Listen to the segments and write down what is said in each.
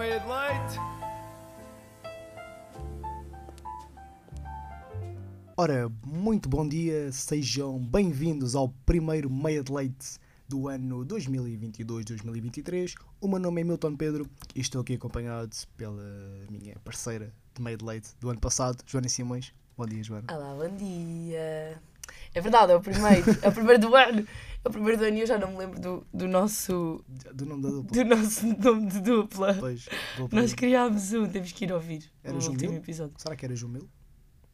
made late. Ora, muito bom dia, sejam bem-vindos ao primeiro Meia de Leite do ano 2022-2023. O meu nome é Milton Pedro e estou aqui acompanhado pela minha parceira de Meia de Leite do ano passado, Joana Simões. Bom dia, Joana. Olá, bom dia. É verdade, é o primeiro. É o primeiro do ano. É o primeiro do ano e eu já não me lembro do, do nosso. Do nome da dupla. Do nosso nome de dupla. Pois, dupla. Nós criámos um, temos que ir ouvir Era o último episódio. Será que era Jumil?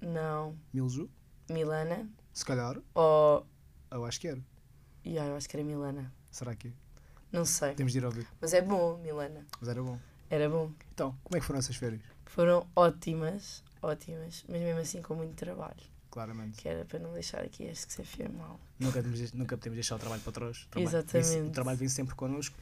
Não. Milju? Milana? Se calhar. Ou. Eu acho que era. Yeah, eu acho que era Milana. Será que? Não sei. Temos de ir ouvir. Mas é bom, Milana. Mas era bom. Era bom. Então, como é que foram essas férias? Foram ótimas, ótimas, mas mesmo assim com muito trabalho. Claramente. Que era para não deixar aqui este que se afia mal. Nunca, temos, nunca podemos deixar o trabalho para trás. Trabalho Exatamente. vem- o trabalho vem sempre connosco.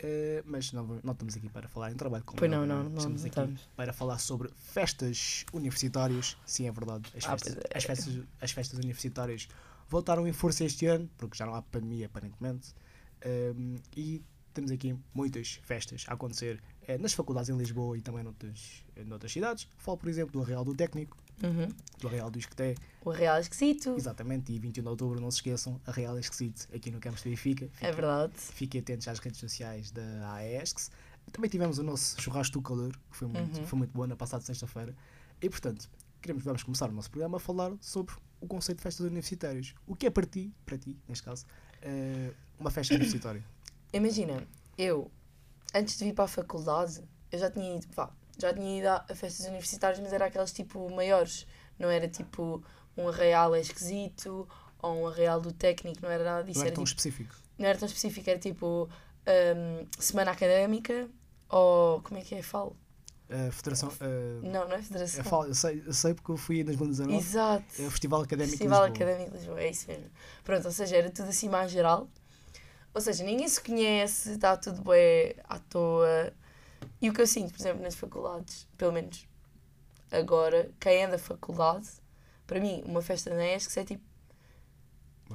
Eh, mas não, não estamos aqui para falar em trabalho. Como Pois é não, não, não, Estamos não aqui estamos. para falar sobre festas universitárias. Sim, é verdade. As Ah, festas, é. as festas, as festas universitárias voltaram em força este ano, porque já não há pandemia, aparentemente. Ehm, e temos aqui muitas festas a acontecer eh, nas faculdades em Lisboa e também noutras, eh, noutras cidades. Falo, por exemplo, do Real do Técnico, Uhum. do Real do Isqueté, O real é esquisito. Exatamente, e 21 de outubro, não se esqueçam, a Real é esquisito aqui no campus de Benfica. É verdade. Fiquem atentos às redes sociais da AESCS. Também tivemos o nosso churrasco do calor, que foi muito, Uhum. foi muito bom na passada sexta-feira. E portanto, queremos, vamos começar o nosso programa a falar sobre o conceito de festas universitárias. O que é para ti, para ti, neste caso, eh, uma festa universitária? Imagina, eu, antes de vir para a faculdade, eu já tinha ido, pá, já tinha ido a festas universitárias, mas era aquelas tipo maiores. Não era tipo um arraial é esquisito ou um arraial do técnico, não era nada disso. Não era Era tão tipo, específico. não era tão específico, era tipo hum, semana académica ou como é que é? Falo? A Federação. eh, Não, não é eu, federação. falo- eu sei, eu sei porque eu fui em 2019. Exato. É o Festival Académico Festival de Lisboa. Académico de Lisboa, é isso mesmo. Pronto, ou seja, era tudo assim mais geral. Ou seja, ninguém se conhece, está tudo bem à toa. E o que eu sinto, por exemplo, nas faculdades, pelo menos agora, quem é da faculdade, para mim, uma festa na ESC é tipo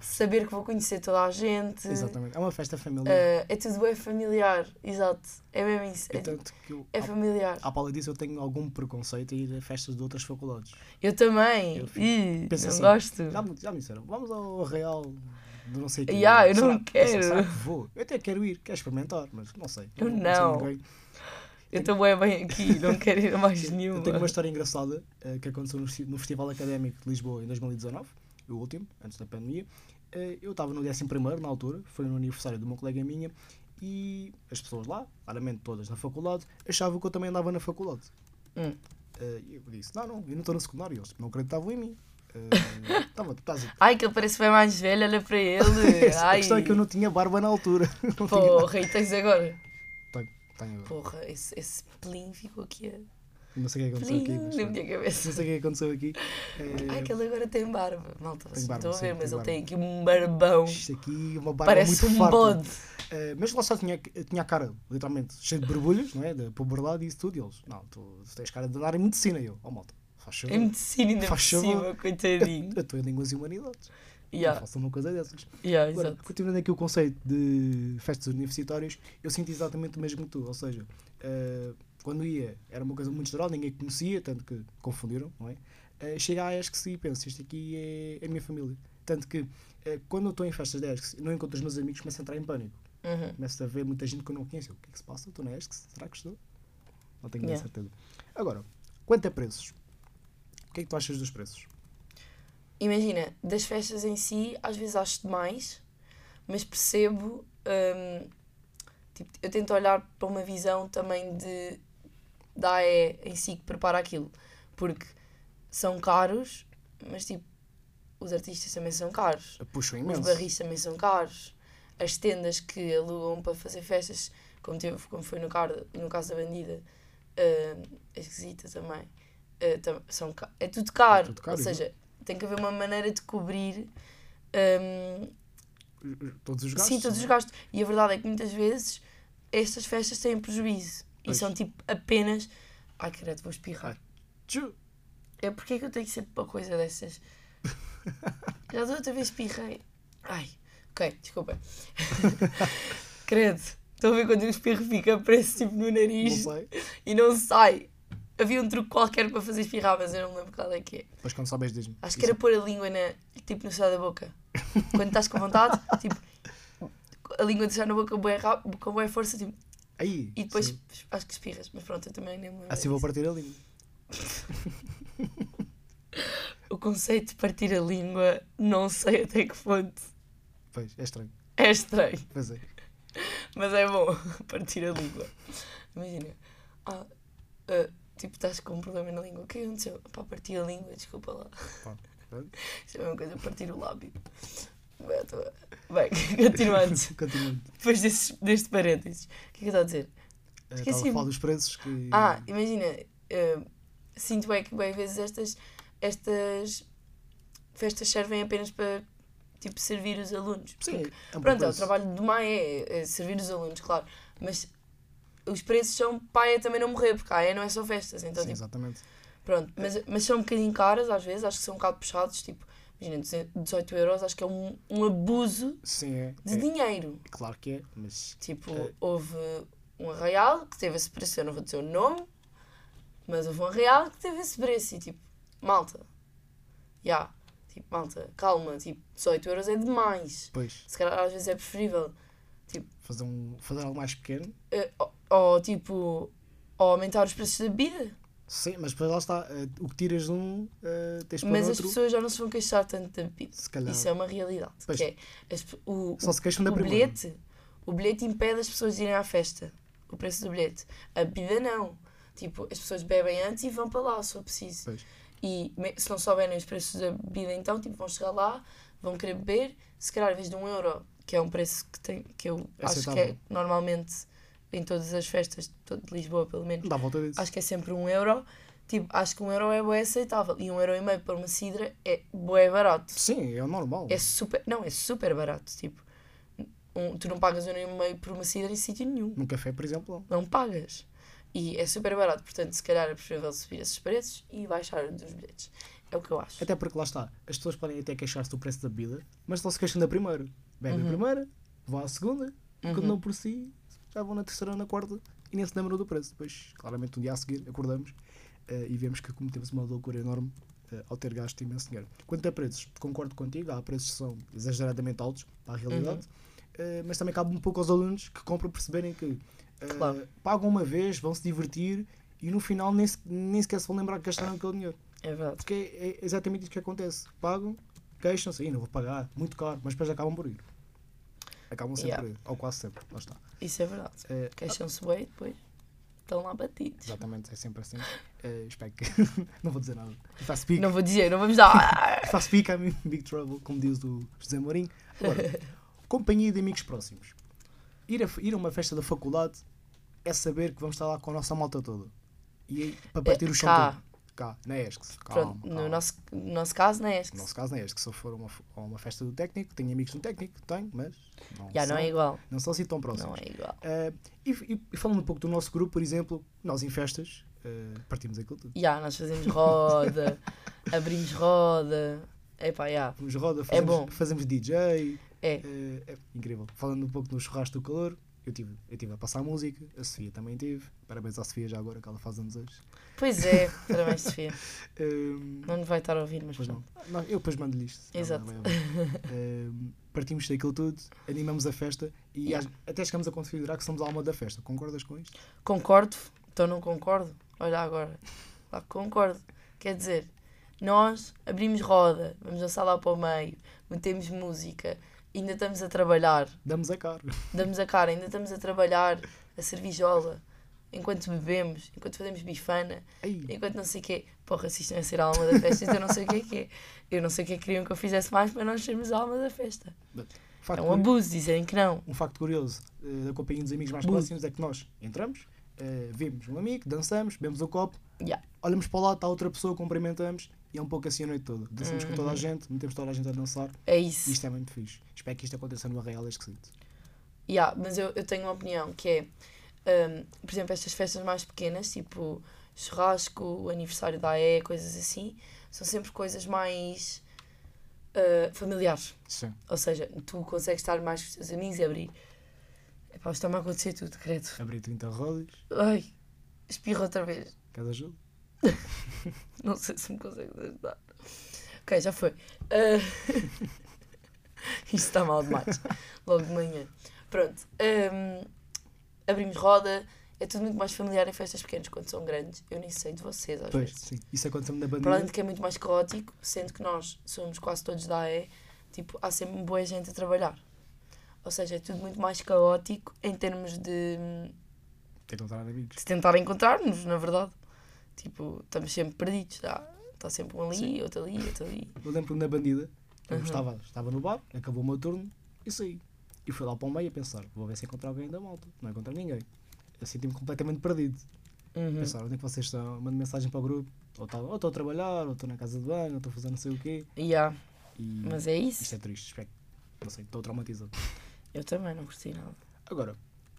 saber que vou conhecer toda a gente. Exatamente. É uma festa familiar. Uh, é tudo bem familiar, exato. É mesmo isso. E É, tipo- tanto que eu, é familiar. à pala disso, eu tenho algum preconceito a ir a festas de outras faculdades. Eu também. Eu fico- Ih, não assim, gosto. Já já me disseram, vamos ao Real de não sei o quê. Ya, eu não Será- quero. Será, será que vou? Eu até quero ir, quero experimentar, mas não sei. Eu sei não. Eu estou bem, bem aqui, não quero ir a mais nenhuma. Eu tenho uma história engraçada eh, que aconteceu no, no Festival Académico de Lisboa em 2019, o último, antes da pandemia. Eh, eu estava no 11 na altura, foi no aniversário de uma colega minha, e as pessoas lá, claramente todas na faculdade, achavam que eu também andava na faculdade. Hum. E eu disse: Não, não, eu não estou no secundário, eles não acreditavam em mim. Eh, Estava, tu estás a Ai, que ele parece bem mais velho, olha para ele. a Ai, questão é que eu não tinha barba na altura. Não. Porra, e tens agora? Tenho. Porra, esse, esse pelim ficou aqui. a- Não sei o que é aconteceu Pelim aqui. Mas, na não minha cabeça. sei o que é aconteceu aqui. Eh, Ai, que ele agora tem barba. Malta, vocês não estão a sim, ver, mas ele tem aqui um barbão. Isto aqui, uma barba Parece muito um farta. bode. Eh, mas lá só tinha, tinha a cara, literalmente, cheia de borbulhas, não é? Da puberdade e isso tudo. E eles, não, tu, tu tens cara de andar em medicina. E eu, oh malta, faz favor. Em medicina ainda por Faz favor. cima, coitadinho. Eu estou em línguas e humanidades. Yeah, faço uma coisa dessas. yeah, Agora, continuando aqui o conceito de festas universitárias, eu sinto exatamente o mesmo que tu. Ou seja, eh, quando ia, era uma coisa muito geral, ninguém conhecia, tanto que confundiram, não é? Eh, chega a ESCS e penso, isto aqui é, é a minha família. Tanto que, eh, quando eu estou em festas de ESCS e não encontro os meus amigos, começo a entrar em pânico. Uhum. Começo a ver muita gente que eu não conheço. O que é que se passa? Estou na ESCS? Será que estou? Não tenho yeah. certeza. Agora, quanto a preços? O que é que tu achas dos preços? Imagina, das festas em si, às vezes acho demais, mas percebo. hum, tipo, eu tento olhar para uma visão também de da AE em si que prepara aquilo, porque são caros, mas tipo, os artistas também são caros, Puxam os imenso. barris também são caros, as tendas que alugam para fazer festas, como, teve, como foi no, car, no caso da bandida, é esquisita também. uh, tam- são, é tudo caro, tudo caro, ou seja, tem que haver uma maneira de cobrir hum, Todos os gastos. sim, todos os gastos. E a verdade é que muitas vezes estas festas têm prejuízo e Pois. são tipo apenas. Ai, credo, vou espirrar. Tchu. É porque é que eu tenho sempre uma coisa dessas? Já da outra vez espirrei. Ai, ok, desculpa. credo, estão a ver quando o espirro fica preso tipo no Não nariz? sei. e não sai. Havia um truque qualquer para fazer espirrar, mas eu não lembro qual é que é. Depois quando souberes diz-me. Acho que era pôr a língua na, tipo no céu da boca. Quando estás com vontade, tipo, a língua deixar na boca com boa força, tipo, Aí. e depois sim. acho que espirras. Mas pronto, eu também nem me lembro. Assim vou partir a língua. O conceito de partir a língua, não sei até que ponto. Pois, é estranho. É estranho, Pois é. mas é bom partir a língua. Imagina, ah, ah, tipo, estás com um problema na língua. O que aconteceu? Pá, parti a língua, desculpa lá. Pá. Isso é a mesma coisa, partir o lábio. Bem, continuando. Continuando. Depois deste, deste parênteses, o que é que eu estou a dizer? Eh, Esqueci-me. Estava a falar dos preços que. Ah, imagina, eh, sinto bem que bem vezes estas, estas festas servem apenas para tipo servir os alunos. Sim, Porque, é pronto, é, o trabalho do MAE é, é servir os alunos, claro. Mas os preços são para a AE também não morrer, porque a AE não é só festas. Então, Sim, tipo, exatamente. pronto. Mas, mas são um bocadinho caras às vezes, acho que são um bocado puxados. Tipo, imagina, 18 euros, acho que é um, um abuso Sim, é. de é. dinheiro. Claro que é, mas. Tipo, É. houve um arraial que teve esse preço, eu não vou dizer o nome, mas houve um arraial que teve esse preço e tipo, malta, já, tipo, malta, calma, tipo, 18 euros é demais. Pois, Se calhar às vezes é preferível, fazer, um, fazer algo mais pequeno. eh, ou, tipo, ou aumentar os preços da bebida, Sim, mas depois lá está. eh, o que tiras de um, eh, tens para mas as outro. pessoas já não se vão queixar tanto da bebida. Se calhar. Isso é uma realidade. Pois. É, as o, Só se queixam da o primeira. bilhete, o bilhete impede as pessoas de irem à festa. O preço do bilhete. A bebida não. Tipo, as pessoas bebem antes e vão para lá, se for preciso. Pois. E se não souberem os preços da bebida, então, tipo, vão chegar lá, vão querer beber, se calhar, em vez de um euro, que é um preço que, tem, que eu acho que é Aceitável. normalmente em todas as festas de Lisboa, pelo menos, Dá volta disso. acho que é sempre um euro. Tipo, acho que um euro é bué aceitável. E um euro e meio para uma cidra é bué barato. Sim, é o normal. É super. Não, é super barato. Tipo, um, tu não pagas um euro e meio por uma cidra em sítio nenhum. Num café, por exemplo. Não pagas. E é super barato. Portanto, se calhar é preferível subir esses preços e baixar dos bilhetes. É o que eu acho. Até porque lá está. As pessoas podem até queixar-se do preço da bebida, mas não se queixam da primeira. Bebem Uhum. a primeira, vão à segunda, Uhum. quando não por si, já vão na terceira ou na quarta e nem se lembram do preço. Depois, claramente, um dia a seguir, acordamos eh, e vemos que cometemos uma loucura enorme eh, ao ter gasto imenso dinheiro. Quanto a preços, concordo contigo, há preços que são exageradamente altos para a realidade, eh, mas também cabe um pouco aos alunos que compram perceberem que Claro. pagam uma vez, vão se divertir e no final nem, se- nem sequer se vão lembrar que gastaram aquele dinheiro. É verdade. Porque é, é exatamente isso que acontece. Pagam, queixam-se, "Ih, não vou pagar, muito caro, mas depois acabam por ir. Acabam sempre Yeah. por ir, ou quase sempre, lá está. Isso é verdade. Eh, Queixam-se bem e depois estão lá batidos. exatamente, é sempre assim. Eh, espero que. não vou dizer nada. Não vou dizer, não vamos dar. I'm in big trouble, como diz o José Mourinho. Agora, companhia de amigos próximos. Ir a, ir a uma festa da faculdade é saber que vamos estar lá com a nossa malta toda. E aí, para partir o chão cá. na ESC. Calma, Pronto, calma. no nosso, no nosso caso, não é este. No nosso caso, não é este. Que se eu for a uma, a uma festa do técnico, tenho amigos no técnico, tenho, mas não, Já não são, é igual. não são assim tão próximos. Não é igual. Eh, e, e- e falando um pouco do nosso grupo, por exemplo, nós em festas eh, partimos aquilo tudo. Já, nós fazemos roda, abrimos roda. Epá, já. Fomos roda, fazemos, bom. fazemos DJ. É. eh, é incrível. Falando um pouco no churrasco do calor, eu tive, eu tive a passar música, a Sofia também teve. Parabéns à Sofia já agora que ela faz anos hoje. Pois é, parabéns, Sofia. Ehm, Não nos vai estar a ouvir, mas Pois não. pronto. Não, eu depois mando-lhe isto. Exato. vai ouvir. Ehm, partimos daquilo tudo, animamos a festa e Yeah. às- até chegamos a considerar que somos a alma da festa. Concordas com isto? Concordo, então não concordo. Olha agora. Lá concordo. Quer dizer, nós abrimos roda, vamos dançar lá para o meio, metemos música, ainda estamos a trabalhar, Damos a cara. damos a cara, ainda estamos a trabalhar, a cervijola, enquanto bebemos, enquanto fazemos bifana, Ei, enquanto não sei o quê. Porra, se isto não é ser a alma da festa, então eu não sei o que é que é. Eu não sei o que é que queriam que eu fizesse mais para nós sermos a alma da festa. É um abuso dizerem que não. um facto curioso eh, da companhia dos amigos mais próximos é que nós entramos, eh, vemos um amigo, dançamos, bebemos um copo, Yeah. olhamos para o lado, está outra pessoa, cumprimentamos e é um pouco assim a noite toda. Dançamos com toda a Uhum. gente, metemos toda a gente a dançar É e isso. isto é muito fixe. Espero que isto aconteça no Arraial, é esquisito. Yeah, mas eu, eu tenho uma opinião que é, hum, por exemplo, estas festas mais pequenas, tipo churrasco, o aniversário da AE, coisas assim, são sempre coisas mais uh, familiares. Sim. Ou seja, tu consegues estar mais com os teus amigos e abrir. Epá, está-me a acontecer tudo, credo. Abrir 30 rodas, Ai, Espirro outra vez. Queres ajuda? Não sei se me consegues ajudar. Ok, já foi. Uh... Isto está mal demais. Logo de manhã. Pronto. um, abrimos roda. É tudo muito mais familiar em festas pequenas quando são grandes. Eu nem sei de vocês às Pois, vezes. sim. Isso aconteceu-me na Para além de que é muito mais caótico, sendo que nós somos quase todos da AE, tipo, há sempre boa gente a trabalhar. Ou seja, é tudo muito mais caótico em termos de, encontrado amigos. de tentar encontrar-nos, na verdade. Tipo, estamos sempre perdidos. Está tá sempre um ali, Sim. outro ali, outro ali. Eu lembro-me na bandida. Eu Uhum. estava, estava no bar, acabou o meu turno e saí. E fui lá para o meio a pensar, vou ver se encontrar alguém da malta. Não encontrei ninguém. Eu senti-me completamente perdido. Uhum. Pensar, onde é que vocês estão? Mando mensagem para o grupo. Ou tá- ou estou a trabalhar, ou estou na casa de banho, ou estou a fazer não sei o quê. Yeah, E mas é isto isso. é triste. Espero. Não sei, estou traumatizado. Eu também não curti nada. Agora,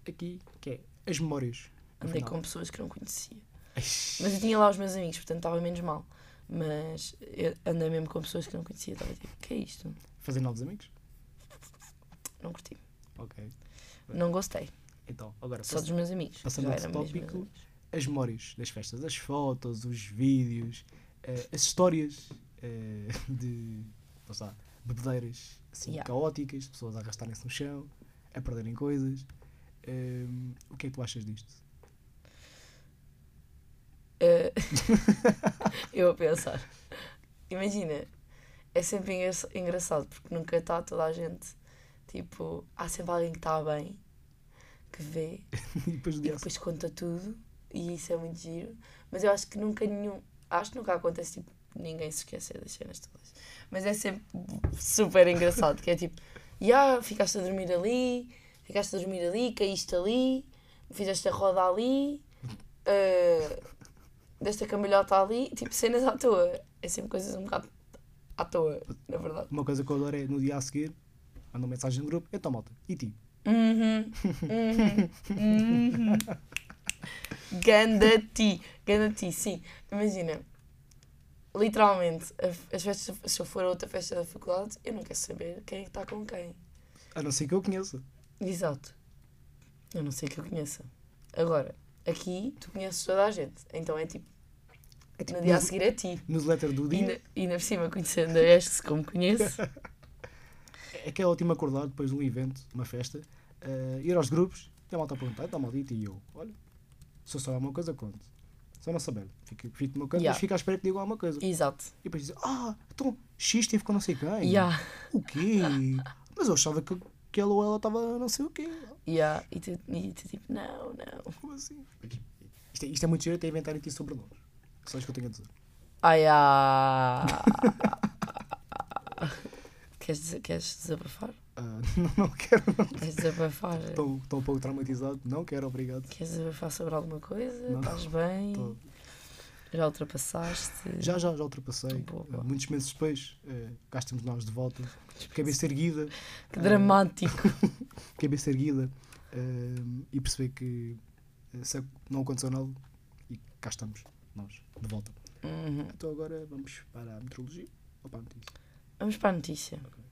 aqui, que é as memórias. Andei com pessoas que não conhecia. Mas eu tinha lá os meus amigos, portanto estava menos mal. Mas eu andei mesmo com pessoas que não conhecia. Estava tipo, o que é isto? Fazer novos amigos? Não curti. Ok. Não gostei. Então, agora, Só dos meus amigos. passando Já a outro eram mesmo meus tópico, amigos. as memórias das festas, as fotos, os vídeos, eh, as histórias eh, de lá bebedeiras assim, Yeah. caóticas, pessoas a arrastarem-se no chão, a perderem coisas. Ehm, o que é que tu achas disto? Eh, eu a pensar. Imagina, é sempre engra- engraçado porque nunca está toda a gente. Tipo, há sempre alguém que está bem, que vê e depois e depois conta tudo. E isso é muito giro. Mas eu acho que nunca nenhum. Acho que nunca acontece tipo ninguém se esquecer das cenas todas. Mas é sempre super engraçado. Que é tipo, ya, ficaste a dormir ali, ficaste a dormir ali, caíste ali, fizeste a roda ali, eh, desta cambalhota ali, tipo cenas à toa. É sempre coisas um bocado à toa, na verdade. Uma coisa que eu adoro é no dia a seguir, mandam mensagem no grupo, então malta, e ti? Uhum, uhum, uhum. Ganda ti, ganda ti, sim. Imagina, literalmente, a- as festas, se eu for a outra festa da faculdade, eu não quero saber quem é que está com quem. A não ser que eu conheça. Exato. Eu não sei que eu conheça. Agora, aqui tu conheces toda a gente, então é tipo, É tipo no dia a seguir é ti. newsletter do E dia, e ainda por cima, conhecendo a Estes como conheço, é que é ótimo acordar depois de um evento, uma festa, eh, ir aos grupos, e a malta a perguntar, então maldito, e eu, olha, se eu souber alguma coisa, conto. Se eu não saber, fico, fico no meu canto, Yeah. mas fico à espera que digam alguma coisa. exato. E depois dizem, ah, então X teve com não sei quem. Yeah, O quê? Mas eu achava que, que ele ou ela estava não sei o quê. yeah. E, tu, e tu tipo, não, não. Como assim? Isto é, isto é muito giro até inventarem sobre nós. Só isso que eu tenho a dizer. Ai, ah. queres, dizer- queres desabafar? Ah, não, não quero, não. Queres desabafar? Estou, estou um pouco traumatizado. Não quero, obrigado. Queres desabafar sobre alguma coisa? Não. Estás bem? Tô- Já ultrapassaste? Já, já, já ultrapassei. Boa, boa. Muitos meses depois, uh, cá estamos nós de volta. Cabeça erguida. Que ah, dramático. cabeça erguida. ah, e perceber que ah, se não aconteceu nada. E cá estamos, nós, de volta. Uhum. Então agora vamos para a meteorologia ou para a notícia? Vamos para a notícia. Que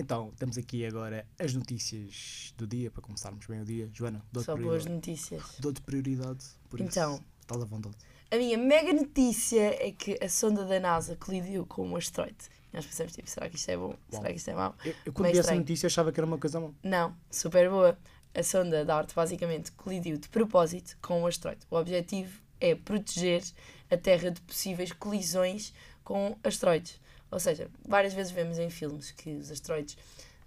Então, temos aqui agora as notícias do dia, para começarmos bem o dia. Joana, dou-te Só boas notícias. Dou-te prioridade, por Então. isso estás à vontade. A minha mega notícia é que a sonda da NASA colidiu com um asteroide. Nós pensamos, tipo, será que isto é bom? Será que isto é mau? Eu, eu quando vi essa notícia achava que era uma coisa má. Não, super boa. A sonda da arte basicamente colidiu de propósito com o asteroide. O objetivo é proteger a Terra de possíveis colisões com asteroides. Ou seja, várias vezes vemos em filmes que os asteroides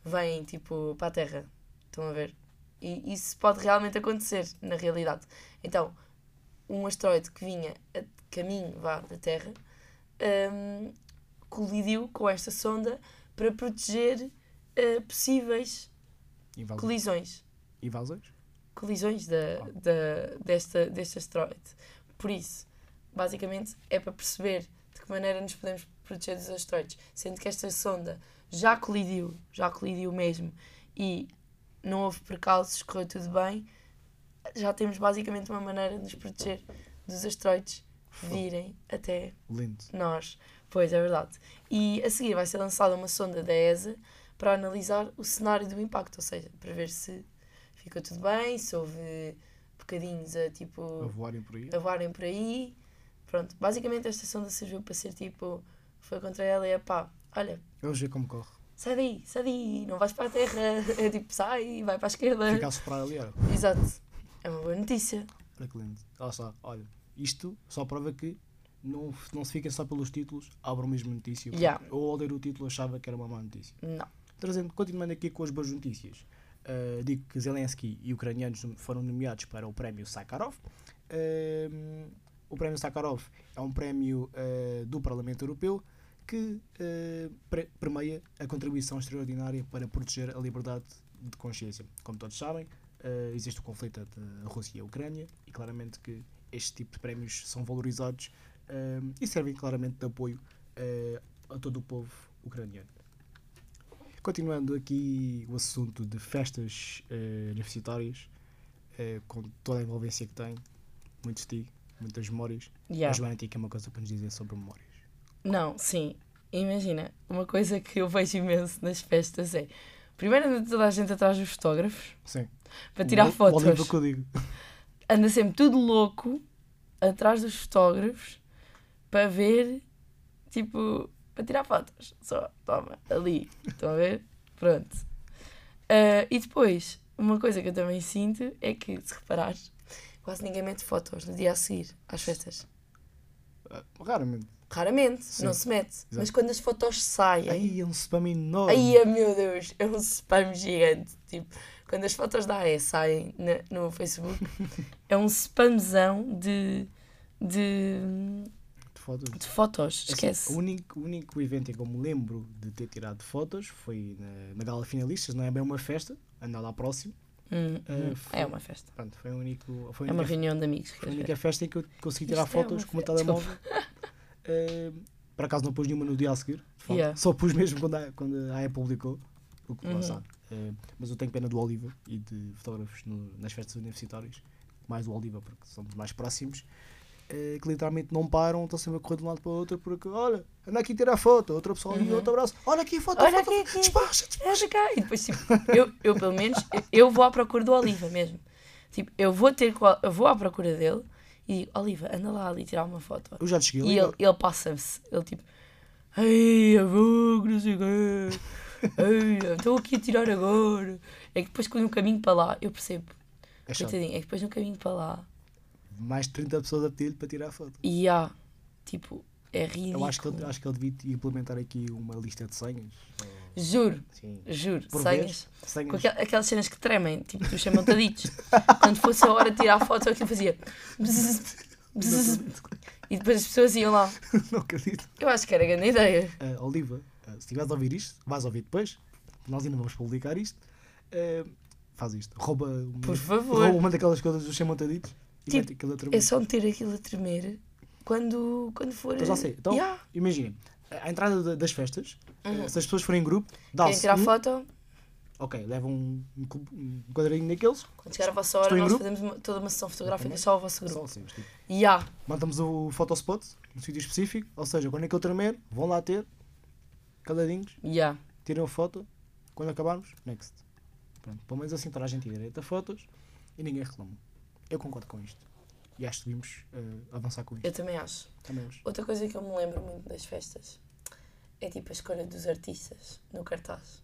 vêm tipo para a Terra. Estão a ver? E isso pode realmente acontecer na realidade. Então, um asteroide que vinha a caminho vá, da Terra hum, colidiu com esta sonda para proteger eh, possíveis Invasões. colisões. Invasões? Colisões da, da, desta, deste asteroide. Por isso, basicamente, é para perceber de que maneira nos podemos proteger dos asteroides. Sendo que esta sonda já colidiu, já colidiu mesmo, e não houve percalços, correu tudo bem, já temos basicamente uma maneira de nos proteger dos asteroides virem até Lindo. nós. Pois, é verdade. E a seguir vai ser lançada uma sonda da ESA para analisar o cenário do impacto, ou seja, para ver se ficou tudo bem, se houve bocadinhos a tipo A voarem por aí. a voarem por aí. Pronto, basicamente esta sonda serviu para ser tipo, foi contra ela e é pá, olha, Vamos ver como corre. sai daí, sai daí, não vais para a terra, é tipo, sai, vai para a esquerda. Fica a soprar ali, olha. Exato, é uma boa notícia. Olha que lindo. Lá está. Olha, isto só prova que não, não se fiquem só pelos títulos, abram mesmo notícia. Yeah. Eu ao ler o título achava que era uma má notícia. Não. Trazendo, continuando aqui com as boas notícias, uh, digo que Zelensky e ucranianos foram nomeados para o prémio Sakharov. Um, o prémio Sakharov é um prémio uh, do Parlamento Europeu que uh, permeia a contribuição extraordinária para proteger a liberdade de consciência. Como todos sabem, uh, existe o conflito entre a Rússia e a Ucrânia e claramente que este tipo de prémios são valorizados um, e servem claramente de apoio uh, a todo o povo ucraniano. Continuando aqui o assunto de festas universitárias, com toda a envolvência que tem, muitos ti, muitas memórias. Yeah. A Joana tem aqui uma coisa para nos dizer sobre memórias. Não, sim. Imagina, uma coisa que eu vejo imenso nas festas é. Primeiro anda toda a gente atrás dos fotógrafos Sim. para tirar O- o fotos. Oliva que eu digo. Anda sempre tudo louco atrás dos fotógrafos para ver, tipo, para tirar fotos. Só, toma, ali. Estão a ver? Pronto. Ah, e depois, uma coisa que eu também sinto é que, se reparares, quase ninguém mete fotos no dia a seguir às festas. Ah, Raramente. Raramente, Sim. não se mete. Mas quando as fotos saem. Aí é um spam enorme. Ai, é, meu Deus, é um spam gigante. Tipo, quando as fotos da AE saem no Facebook, é um spamzão de, de, de fotos. de fotos. Assim, Esquece. o, único, o único evento em que eu me lembro de ter tirado fotos foi na, na Gala Finalistas, não é bem uma festa, anda lá próximo. Hum, hum. foi- É uma festa. Pronto, foi, único, foi, É uma reunião de amigos. foi a única festa em que eu consegui tirar Isto é fotos uma com o telemóvel. Eh, por acaso não pus nenhuma no dia a seguir. Yeah. só pus mesmo quando a, quando a AE publicou. O que Uhum. Eh, mas eu tenho pena do Oliva e de fotógrafos no- nas festas universitárias, mais do Oliva porque somos mais próximos, eh, que literalmente não param, estão sempre a correr de um lado para o outro porque, olha, anda aqui tirar foto, outra pessoa ali, Uhum. outro abraço, olha aqui, foto, Olha foto, aqui, despacha, Anda cá. E depois, tipo, eu, eu pelo menos, eu, vou à procura do Oliva mesmo. Tipo, eu vou ter, eu vou à procura dele e digo, Oliva, anda lá ali tirar uma foto. Eu já te cheguei E ele, ele passa-se, ele tipo, ei, avô, não sei o quê, ei, estou aqui a tirar agora. É que depois, quando no caminho para lá, eu percebo, é coitadinho, é que depois no caminho para lá, mais de 30 pessoas a pedir-lhe para tirar foto. e há, tipo, é ridículo. Eu acho que, ele, acho que ele devia implementar aqui uma lista de senhas. Juro, Sim. juro, Por senhas. senhas. Com aquel- aquelas cenas que tremem, tipo, dos chamantaditos. Quando fosse a hora de tirar a foto, aquilo fazia. e depois as pessoas iam lá. não acredito. Eu acho que era grande ideia. Uh, Oliva, uh, se estiveres a ouvir isto, vais ouvir depois, nós ainda vamos publicar isto. uh, faz isto, rouba uma, Por favor. rouba uma daquelas coisas dos montaditos e Tipo. É só meter aquilo a tremer quando, quando for. Então já sei. Então, Yeah. imagina, à entrada da- das festas, uh, Uhum. se as pessoas forem em grupo, Querem dá-se tirar um, foto? ok, levam um, um, quadradinho daqueles, Quando chegar a vossa hora, nós fazemos uma- toda uma sessão fotográfica só ao vosso só grupo. assim, tipo, há. Montamos o photospot no sítio específico, ou seja, quando aquele tremer, vão lá ter, caladinhos, há. tiram a foto, quando acabarmos, next. Pronto, pelo menos assim toda a gente tem direito a fotos e ninguém reclama. Eu concordo com isto. E acho que devíamos eh, avançar com isto. Eu também acho. Também acho. Outra coisa que eu me lembro muito das festas é tipo a escolha dos artistas no cartaz.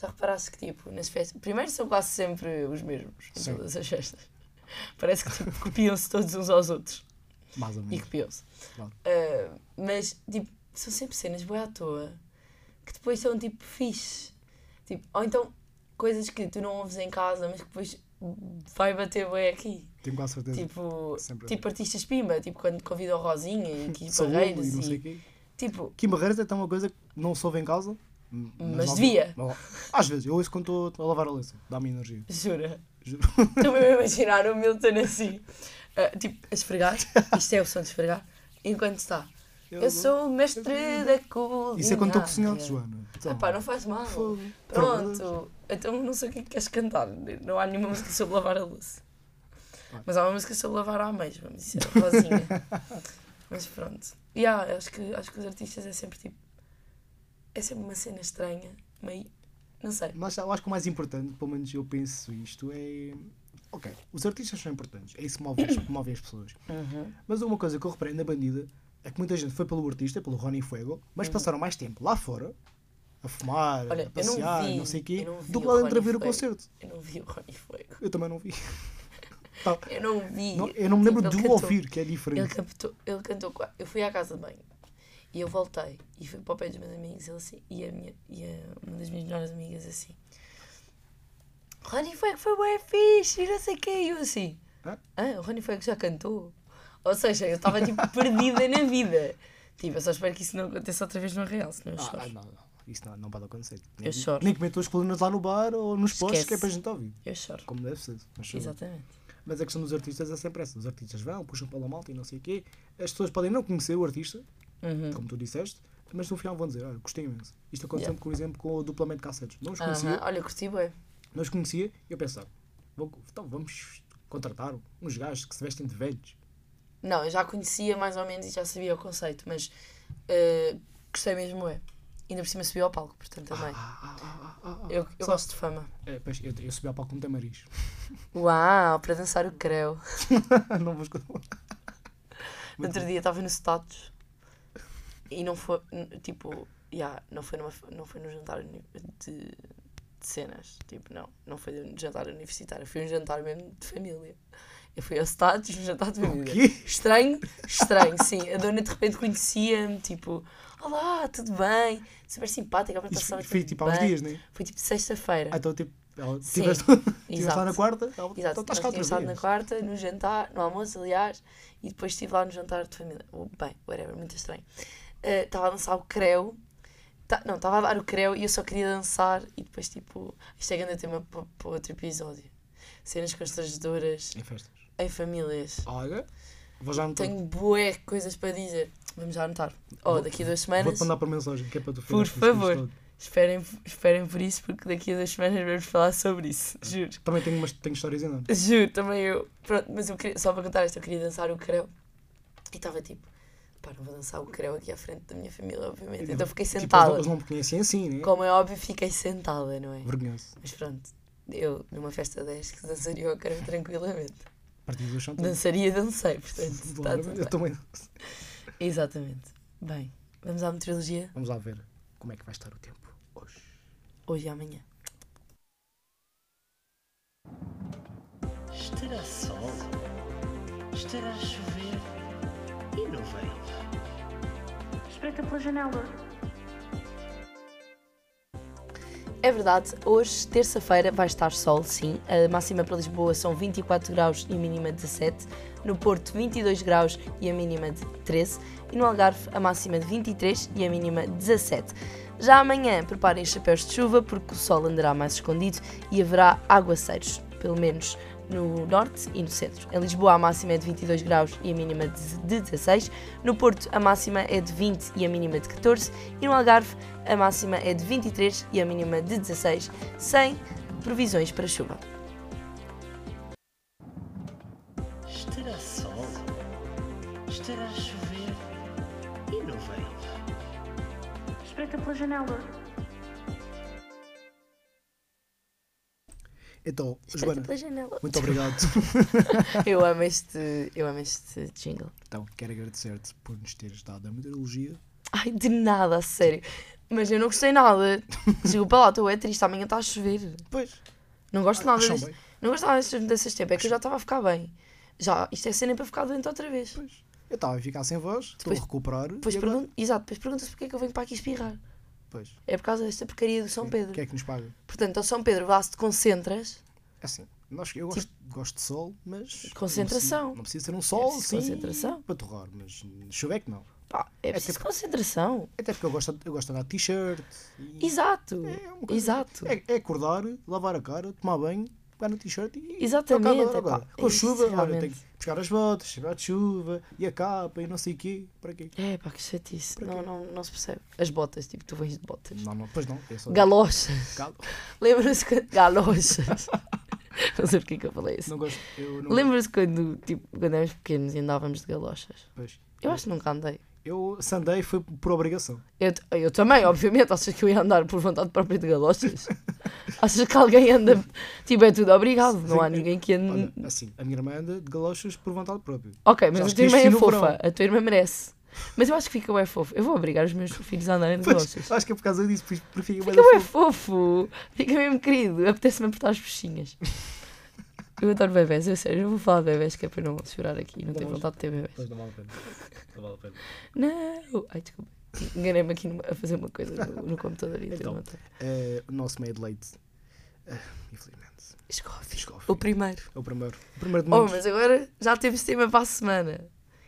Já reparaste que tipo, nas festas. Primeiro são quase sempre os mesmos em Sim. todas as festas. Parece que tipo, copiam-se todos uns aos outros. Mais ou E menos. copiam-se. Claro. Ah, mas tipo, são sempre cenas boas à toa que depois são tipo fixe. Tipo, ou então coisas que tu não ouves em casa, mas que depois vai bater bem aqui. Tenho quase certeza. Tipo, tipo artistas pimba, tipo quando convida o Rosinha e aqui Saúde Barreiros e não sei e quê. tipo, Kim Barreiros é tão uma coisa que não se ouve em casa. Mas não- devia. não- Às vezes, eu ouço quando estou a lavar a louça. Dá-me energia. jura. Juro. Estou-me a imaginar o Milton assim, ah, tipo, a esfregar. Isto é o som de esfregar. Enquanto está. Eu sou o mestre da culinária. Isso é quando estou cozinhando, Joana. Então, Epá, não faz mal. fogo. Pronto. Então não sei o que é que queres cantar. Não há nenhuma música sobre lavar a louça. Mas há uma música sobre lavar a mães, vamos dizer, Rosinha. Mas pronto. E yeah, acho, que, acho que os artistas é sempre tipo. É sempre uma cena estranha, meio. Não sei. Mas eu acho que o mais importante, pelo menos eu penso isto, é. Ok, os artistas são importantes, é isso que move, as- move as pessoas. Uhum. Mas uma coisa que eu reparei na bandida é que muita gente foi pelo artista, pelo Ronnie Fuego, mas passaram mais tempo lá fora, a fumar, Uhum. Olha, a não passear, não, vi- sei o quê, não vi do que o lá dentro a ver o concerto. Eu não vi o Ronnie Fuego. Eu também não vi. Eu não vi. Não- eu não me lembro Tipo, de ele o ouvir, que é Ele diferente. cantou, ele cantou. Eu fui à casa de banho e eu voltei e fui para o pé dos meus amigos ele assim, e, a minha, e a, uma das minhas melhores amigas assim. Rony Fuego foi bem fixe e não sei o que. E eu assim. Hã? Ah, o Rony Fuego já cantou. Ou seja, eu estava tipo perdida na vida. Tipo, eu só espero que isso não aconteça outra vez no real, senão eu Ah, choro. ah, não, não, isso não, não pode acontecer. Eu choro. Nem comer as colunas lá no bar ou nos postos, que é para a gente ouvir. Eu choro. Como deve ser. Exatamente. Mas a questão dos artistas é sempre essa. Os artistas vão, puxam pela malta e não sei o quê. As pessoas podem não conhecer o artista, Uhum. como tu disseste, mas no final vão dizer, olha, gostei imenso. Isto aconteceu Yeah. por exemplo, com o duplamente cassetes. Não os conhecia, Aham. Olha, curti bem. não os conhecia, e eu pensava, vou, então vamos contratar uns gajos que se vestem de velhos. Não, eu já conhecia mais ou menos e já sabia o conceito, mas eh, gostei mesmo é. Ainda por cima subi ao palco, portanto também. Ah, ah, ah, ah, ah. Eu, eu Só- gosto de fama. É, pois, eu, eu subi ao palco com tamariz. Uau, para dançar o creu. não vou escutar. No outro dia estava no status e não foi, tipo, yeah, não, foi numa, não foi no jantar de, de cenas, tipo, não, não foi um jantar universitário, foi um jantar mesmo de família. Eu fui ao status, um jantar de O família. quê? Estranho, estranho, sim. A dona de repente conhecia-me, tipo, olá, tudo bem? Super simpática, Isso passar foi tipo há uns dias, não é? Foi tipo sexta-feira. Ah, então tipo, ela- Sim, tiveste tiveste exato. lá na quarta, Exato, então estado na quarta, no jantar, no almoço, aliás, e depois estive lá no jantar de família. Bem, whatever, muito estranho. Eh, Estava a dançar o creu. Ta- não, estava a dar o creu e eu só queria dançar e depois, tipo, isto é grande tema para, para outro episódio. Cenas constrangedoras Em festas. Em famílias. Olha, vou já anotar. Tenho bué coisas para dizer. Vamos já anotar. Oh, Vou- daqui a duas Vou-te semanas. mandar por mensagem, que é para tu Por favor. Esperem, esperem por isso, porque daqui a duas semanas vamos falar sobre isso. Juro. Também tenho, umas, tenho histórias enormes. Juro, também eu. Pronto, mas eu queria, só para contar isto, eu queria dançar o creu. E estava tipo, pá, não vou dançar o creu aqui à frente da minha família, obviamente. Então fiquei Tipo, sentada. eles não me conhecem assim, né? Como é óbvio, fiquei sentada, não é? Vergonhoso. Mas pronto, eu numa festa 10 que dançaria o creu tranquilamente. A partir do chão, Dançaria, dancei, portanto, está Claro, tudo eu bem. também. Exatamente. Bem, vamos à meteorologia Vamos lá ver como é que vai estar o tempo hoje. hoje e amanhã. Estará sol? Estará a chover? E não veio? Espreita pela janela. É verdade, hoje, terça-feira, vai estar sol, sim. A máxima para Lisboa são 24 graus e a mínima 17. No Porto, 22 graus e a mínima de 13. E no Algarve, a máxima de 23 e a mínima 17. Já amanhã, preparem chapéus de chuva porque o sol andará mais escondido e haverá aguaceiros, pelo menos no norte e no centro. Em Lisboa, a máxima é de 22 graus e a mínima de de 16. No Porto, a máxima é de 20 e a mínima de 14. E no Algarve, a máxima é de 23 e a mínima de 16, sem previsões para chuva. Estará sol? Estará a chover? E não veio? Espreita pela janela. Então, Espreita Joana, janela. muito obrigado. Eu amo este, eu amo este jingle. então, quero agradecer-te por nos teres dado a meteorologia. Ai, de nada, a sério. Mas eu não gostei nada. Desculpa lá, estou é triste, amanhã está a chover. Pois, Não gosto nada acham deste, bem. Não gosto nada destas mudanças de tempo, é que eu já estava a ficar bem. Já, isto é cena para ficar doente outra vez. Pois. Eu estava a ficar sem voz, estou a recuperar. Depois agora- pergunto, exato, depois pergunta-se porque é que eu venho para aqui espirrar. Pois. É por causa desta porcaria do São Sim. Pedro. Quem é que nos paga? Portanto, ao São Pedro, vá se te concentras. É assim, nós, eu gosto, gosto de sol, mas. Concentração. Não precisa, não precisa ser um sol, preciso sim. concentração. Para torrar, mas chover que não. Pá, é preciso tipo- concentração. Até porque eu gosto, eu gosto de andar de t-shirt. e- Exato. É coisa- Exato. É, é acordar, lavar a cara, tomar banho, pegar no t-shirt e. Exatamente, tocar agora. epá, agora. Com isso, chuva, olha, realmente. tenho que buscar as botas, chegar de chuva e a capa e não sei o quê. Para quê? É pá, que chatice. Para Não, quê? não, não se percebe. As botas, tipo, tu vens de botas. Não, não, pois não. É só Galochas. Galo. Lembra-se que. Galochas. Não sei porque é que eu falei isso. Não gosto. Eu não Lembra-se quando, tipo, quando éramos pequenos e andávamos de galochas? Pois. Eu acho que nunca andei. Eu se andei foi por obrigação. Eu, eu também, obviamente. Achas que eu ia andar por vontade própria de galochas? Achas que alguém anda. Tipo, é tudo obrigado. Não há ninguém que ande. Olha, assim, a minha irmã anda de galochas por vontade própria. Ok, mas Já a tua irmã é fofa. verão. A tua irmã merece. Mas eu acho que fica bem fofo. Eu vou obrigar os meus filhos a andarem de Pois, galochas. acho que é por causa disso, pois prefiro Fica bem fofo. Fica mesmo querido. Apetece-me apertar as peixinhas. Eu adoro bebés, eu sério, eu vou falar de bebés que é para não chorar aqui, não Não tenho vontade de ter bebés. Mas não vale a pena. Não vale a pena. Não! Ai, desculpa. Enganei-me aqui a fazer uma coisa no, no computador e Então. Eh, o nosso meio de leite, eh, infelizmente, chegou ao O primeiro. É o primeiro. O primeiro de Oh, muitos, mas agora já temos tema para a semana.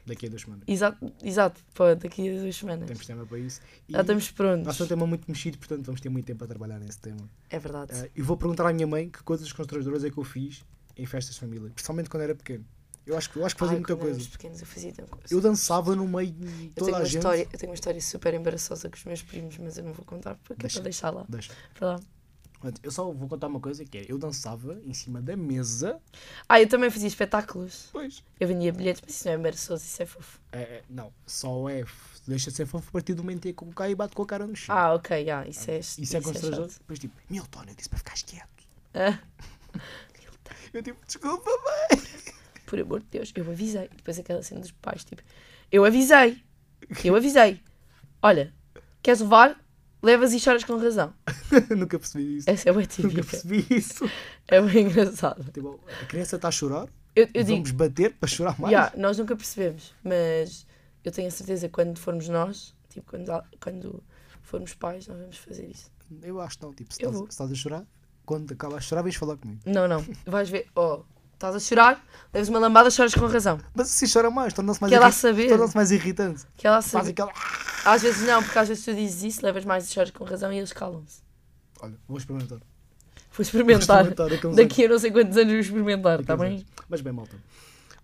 daqui a duas semanas. Exato, exato pô, daqui a duas semanas. Temos tema para isso. E Já estamos prontos. Nós é um tema muito mexido, portanto vamos ter muito tempo a trabalhar nesse tema. É verdade. Eh, e vou perguntar à minha mãe que coisas constrangedoras é que eu fiz em festas de família, principalmente quando era pequeno. Eu acho que, eu acho que fazia Ai, muita coisa. pequenos eu fazia coisa. Eu dançava no meio de Eu toda a gente. história, eu tenho uma história super embaraçosa com os meus primos, mas eu não vou contar porque é Deixa. para deixar lá. Deixa. Para lá. Eu só vou contar uma coisa que é, eu dançava em cima da mesa. Ah, eu também fazia espetáculos. Pois. Eu vendia bilhetes, mas isso não é embaraçoso, isso é fofo. É, é, não, só é, f- deixa de ser fofo a partir do momento em que eu caio e bato com a cara no chão. Ah, ok, já, isso é Isso é constrangedor. chato. Depois tipo, Milton, eu disse para ficares quieto. Ah, Eu tipo, desculpa, mãe. por amor de Deus, eu avisei. Depois aquela cena dos pais, tipo, eu avisei. Eu avisei. Olha, queres levar? Levas e choras com razão. Nunca percebi isso. Essa é Nunca típica. percebi isso. É bem engraçado. Tipo, a criança está a chorar, Eu, eu digo, vamos bater para chorar mais. Ya, nós nunca percebemos, mas eu tenho a certeza que quando formos nós, tipo, quando, quando formos pais, nós vamos fazer isso. Eu acho que não. Tipo, se estás, se estás a chorar, quando acabas de chorar, vens falar comigo. Não, não. Vais ver, oh, estás a chorar, levas uma lambada, choras com razão. Mas se chora mais, torna-se mais, Quer lá saber? torna-se mais irritante. Que ela Faz sabe. aquela. Às vezes não, porque às vezes tu dizes isso, levas mais e choras com razão e eles calam-se. Olha, vou experimentar. Vou experimentar. Vou experimentar daqui a Daqui a não sei quantos anos vou experimentar, está a bem? Mas bem, malta.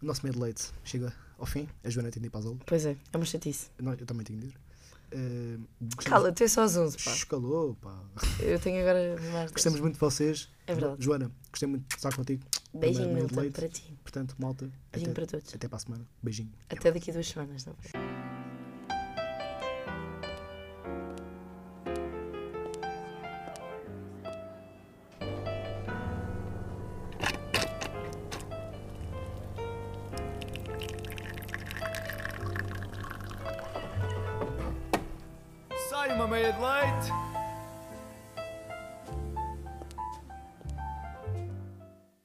O nosso meio de leite chega ao fim. A Joana tem de ir para as aulas. Pois é, é uma chatice. Não, Eu também tenho de ir. Uh, gostamos- Cala, tu é só às 11, pá. Escalou, pá. Eu tenho agora mais. Gostamos muito de vocês. É verdade. Joana, gostei muito de estar contigo. Beijinho, Primeiro Milton, leite. para ti. Portanto, malta, Beijinho até, para todos. até para a semana. Beijinho. Até daqui a duas semanas, não é?